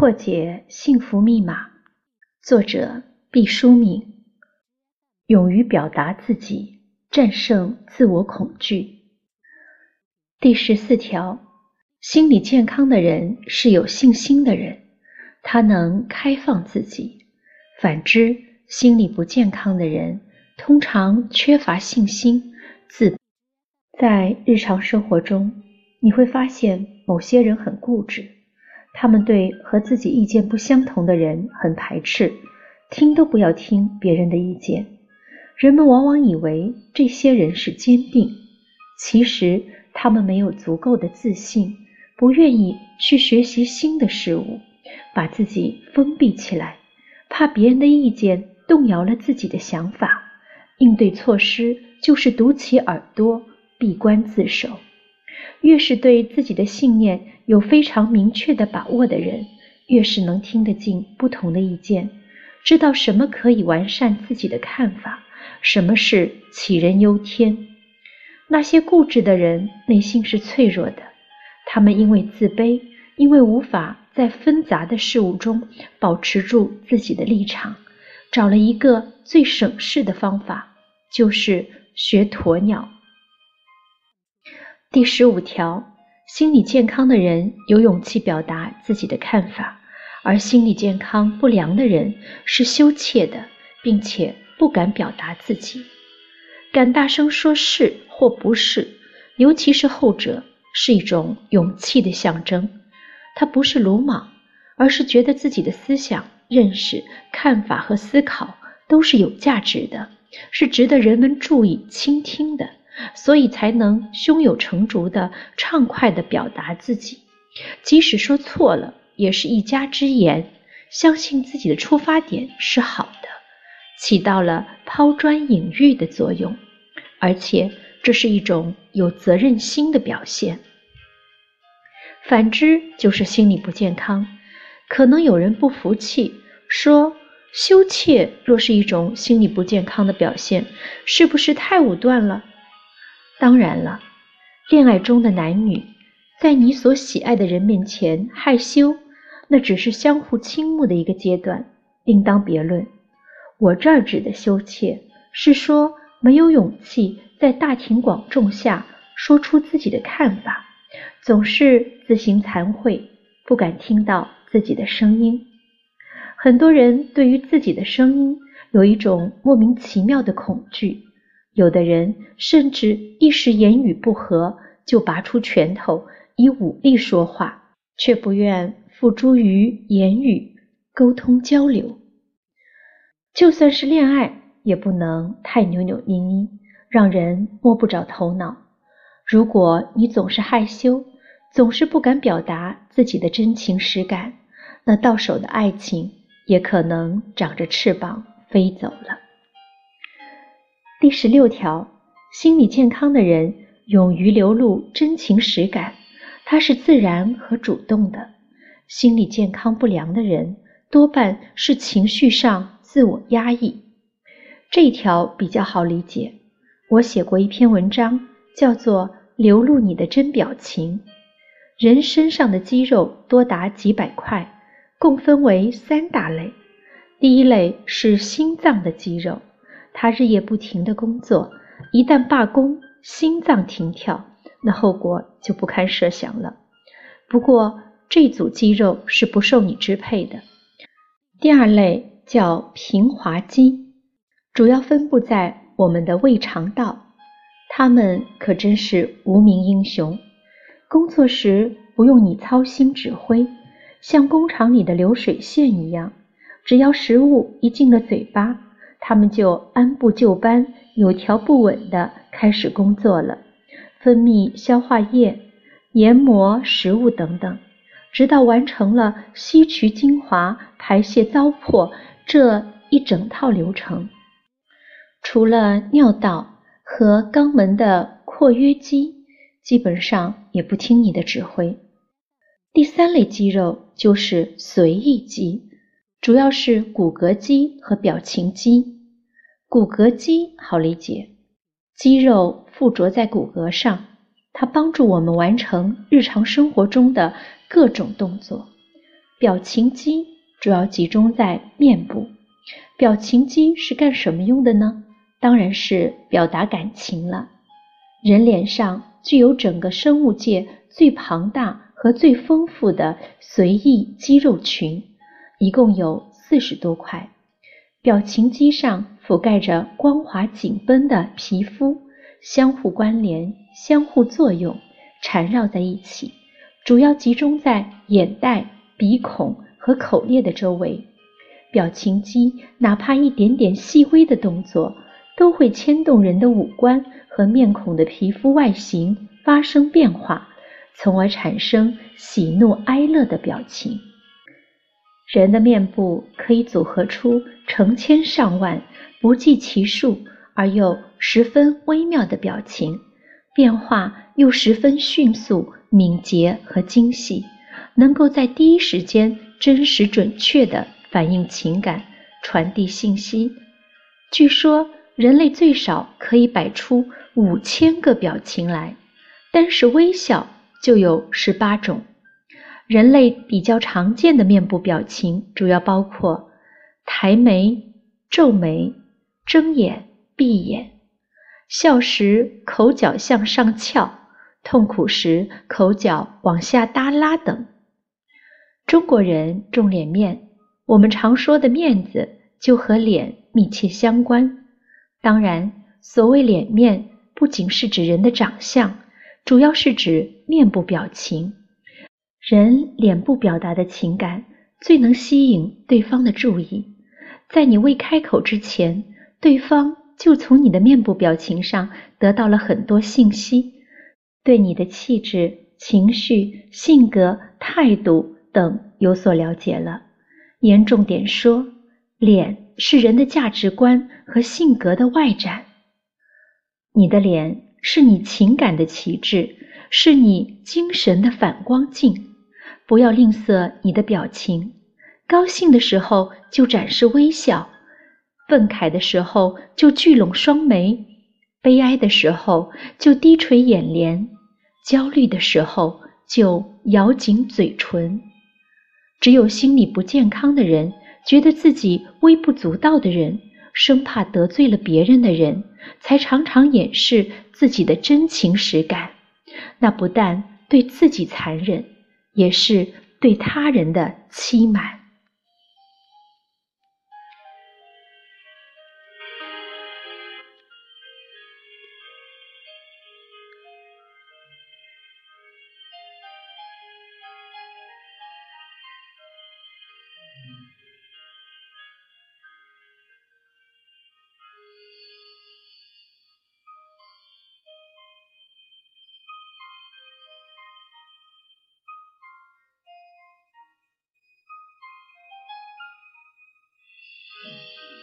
破解幸福密码，作者毕淑敏。勇于表达自己，战胜自我恐惧。第十四条，心理健康的人是有信心的人，他能开放自己；反之，心理不健康的人通常缺乏信心，自。在日常生活中，你会发现某些人很固执。他们对和自己意见不相同的人很排斥，听都不要听别人的意见。人们往往以为这些人是坚定，其实他们没有足够的自信，不愿意去学习新的事物，把自己封闭起来，怕别人的意见动摇了自己的想法。应对措施就是堵起耳朵，闭关自守。越是对自己的信念有非常明确的把握的人，越是能听得进不同的意见，知道什么可以完善自己的看法，什么是杞人忧天。那些固执的人内心是脆弱的，他们因为自卑，因为无法在纷杂的事物中保持住自己的立场，找了一个最省事的方法，就是学鸵鸟。第十五条，心理健康的人有勇气表达自己的看法，而心理健康不良的人是羞怯的，并且不敢表达自己。敢大声说是或不是，尤其是后者，是一种勇气的象征。他不是鲁莽，而是觉得自己的思想、认识、看法和思考都是有价值的，是值得人们注意、倾听的。所以才能胸有成竹的畅快的表达自己，即使说错了，也是一家之言。相信自己的出发点是好的，起到了抛砖引玉的作用，而且这是一种有责任心的表现。反之就是心理不健康。可能有人不服气，说羞怯若是一种心理不健康的表现，是不是太武断了？当然了，恋爱中的男女在你所喜爱的人面前害羞，那只是相互倾慕的一个阶段，另当别论。我这儿指的羞怯，是说没有勇气在大庭广众下说出自己的看法，总是自行惭愧，不敢听到自己的声音。很多人对于自己的声音有一种莫名其妙的恐惧。有的人甚至一时言语不合，就拔出拳头以武力说话，却不愿付诸于言语沟通交流。就算是恋爱，也不能太扭扭捏捏，让人摸不着头脑。如果你总是害羞，总是不敢表达自己的真情实感，那到手的爱情也可能长着翅膀飞走了。第十六条，心理健康的人勇于流露真情实感，他是自然和主动的。心理健康不良的人多半是情绪上自我压抑。这一条比较好理解，我写过一篇文章，叫做《流露你的真表情》。人身上的肌肉多达几百块，共分为三大类。第一类是心脏的肌肉。他日夜不停的工作，一旦罢工，心脏停跳，那后果就不堪设想了。不过这组肌肉是不受你支配的。第二类叫平滑肌，主要分布在我们的胃肠道，它们可真是无名英雄。工作时不用你操心指挥，像工厂里的流水线一样，只要食物一进了嘴巴。他们就按部就班、有条不紊地开始工作了，分泌消化液、研磨食物等等，直到完成了吸取精华、排泄糟粕这一整套流程。除了尿道和肛门的括约肌，基本上也不听你的指挥。第三类肌肉就是随意肌。主要是骨骼肌和表情肌。骨骼肌好理解，肌肉附着在骨骼上，它帮助我们完成日常生活中的各种动作。表情肌主要集中在面部。表情肌是干什么用的呢？当然是表达感情了。人脸上具有整个生物界最庞大和最丰富的随意肌肉群，一共有四十多块。表情肌上覆盖着光滑紧绷的皮肤，相互关联、相互作用、缠绕在一起，主要集中在眼袋、鼻孔和口裂的周围。表情肌哪怕一点点细微的动作，都会牵动人的五官和面孔的皮肤外形发生变化，从而产生喜怒哀乐的表情。人的面部可以组合出成千上万、不计其数而又十分微妙的表情，变化又十分迅速、敏捷和精细，能够在第一时间真实准确地反映情感、传递信息。据说，人类最少可以摆出五千个表情来，单是微笑就有十八种。人类比较常见的面部表情主要包括抬眉、皱眉、睁眼、闭眼；笑时口角向上翘，痛苦时口角往下耷拉等。中国人重脸面，我们常说的面子就和脸密切相关。当然，所谓脸面，不仅是指人的长相，主要是指面部表情。人脸部表达的情感最能吸引对方的注意，在你未开口之前，对方就从你的面部表情上得到了很多信息，对你的气质、情绪、性格、态度等有所了解了。严重点说，脸是人的价值观和性格的外展。你的脸是你情感的旗帜，是你精神的反光镜。不要吝啬你的表情，高兴的时候就展示微笑，愤慨的时候就聚拢双眉，悲哀的时候就低垂眼帘，焦虑的时候就咬紧嘴唇。只有心理不健康的人，觉得自己微不足道的人，生怕得罪了别人的人，才常常掩饰自己的真情实感。那不但对自己残忍。也是对他人的欺瞒。